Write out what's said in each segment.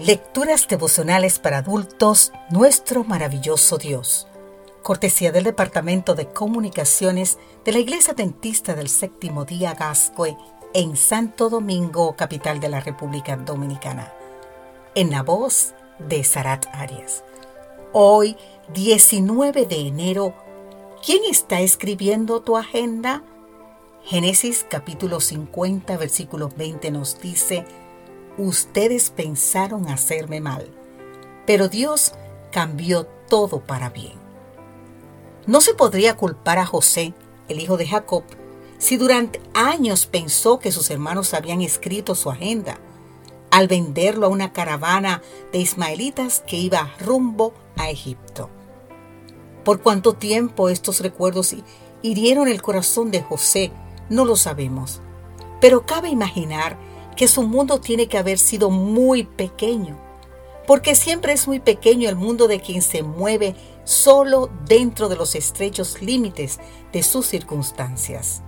Lecturas devocionales para adultos, nuestro maravilloso Dios. Cortesía del Departamento de Comunicaciones de la Iglesia Dentista del Séptimo Día Gascue en Santo Domingo, capital de la República Dominicana. En la voz de Sarat Arias. Hoy, 19 de enero, ¿quién está escribiendo tu agenda? Génesis capítulo 50, versículo 20 nos dice, ustedes pensaron hacerme mal, pero Dios cambió todo para bien. No se podría culpar a José, el hijo de Jacob, si durante años pensó que sus hermanos habían escrito su agenda, al venderlo a una caravana de ismaelitas que iba rumbo a Egipto. Por cuánto tiempo estos recuerdos hirieron el corazón de José, no lo sabemos, pero cabe imaginar que su mundo tiene que haber sido muy pequeño, porque siempre es muy pequeño el mundo de quien se mueve solo dentro de los estrechos límites de sus circunstancias.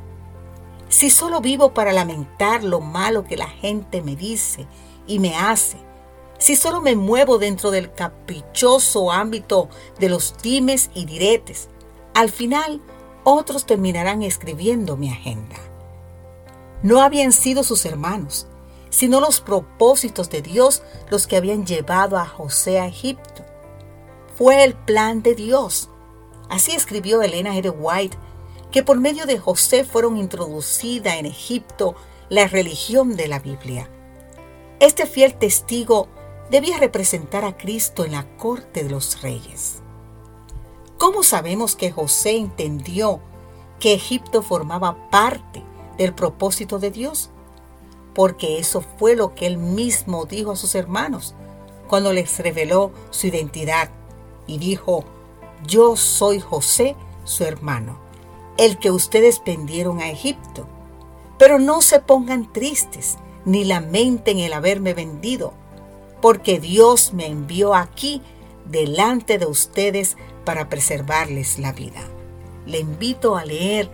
Si solo vivo para lamentar lo malo que la gente me dice y me hace, si solo me muevo dentro del caprichoso ámbito de los dimes y diretes, al final otros terminarán escribiendo mi agenda. No habían sido sus hermanos, sino los propósitos de Dios los que habían llevado a José a Egipto. Fue el plan de Dios. Así escribió Elena G. White, que por medio de José fueron introducida en Egipto la religión de la Biblia. Este fiel testigo debía representar a Cristo en la corte de los reyes. ¿Cómo sabemos que José entendió que Egipto formaba parte del propósito de Dios? Porque eso fue lo que él mismo dijo a sus hermanos cuando les reveló su identidad y dijo, yo soy José, su hermano, el que ustedes vendieron a Egipto. Pero no se pongan tristes ni lamenten el haberme vendido, porque Dios me envió aquí delante de ustedes para preservarles la vida. Le invito a leer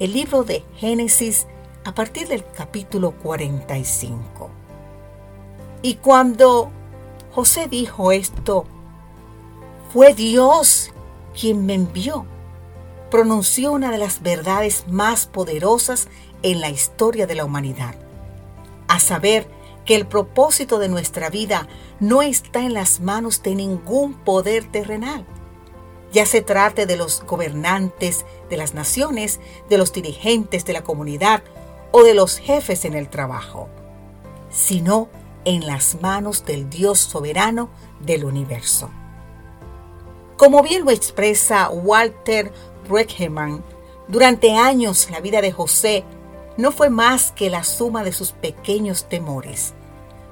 el libro de Génesis a partir del capítulo 45. Y cuando José dijo esto, fue Dios quien me envió. Pronunció una de las verdades más poderosas en la historia de la humanidad, a saber que el propósito de nuestra vida no está en las manos de ningún poder terrenal, ya se trate de los gobernantes de las naciones, de los dirigentes de la comunidad o de los jefes en el trabajo, sino en las manos del Dios soberano del universo. Como bien lo expresa Walter Breckemann, durante años la vida de José no fue más que la suma de sus pequeños temores,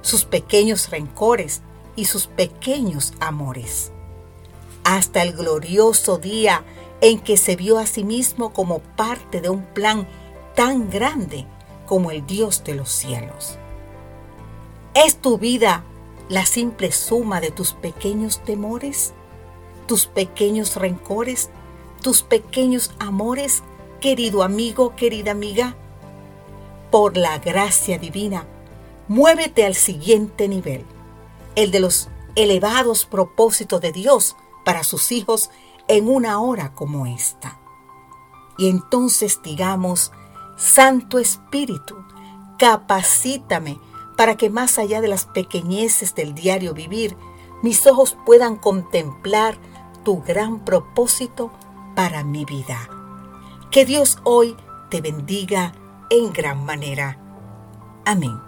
sus pequeños rencores y sus pequeños amores, hasta el glorioso día en que se vio a sí mismo como parte de un plan tan grande como el Dios de los cielos. ¿Es tu vida la simple suma de tus pequeños temores, tus pequeños rencores, tus pequeños amores, querido amigo, querida amiga? Por la gracia divina, muévete al siguiente nivel, el de los elevados propósitos de Dios para sus hijos en una hora como esta. Y entonces digamos, Santo Espíritu, capacítame para que más allá de las pequeñeces del diario vivir, mis ojos puedan contemplar tu gran propósito para mi vida. Que Dios hoy te bendiga en gran manera. Amén.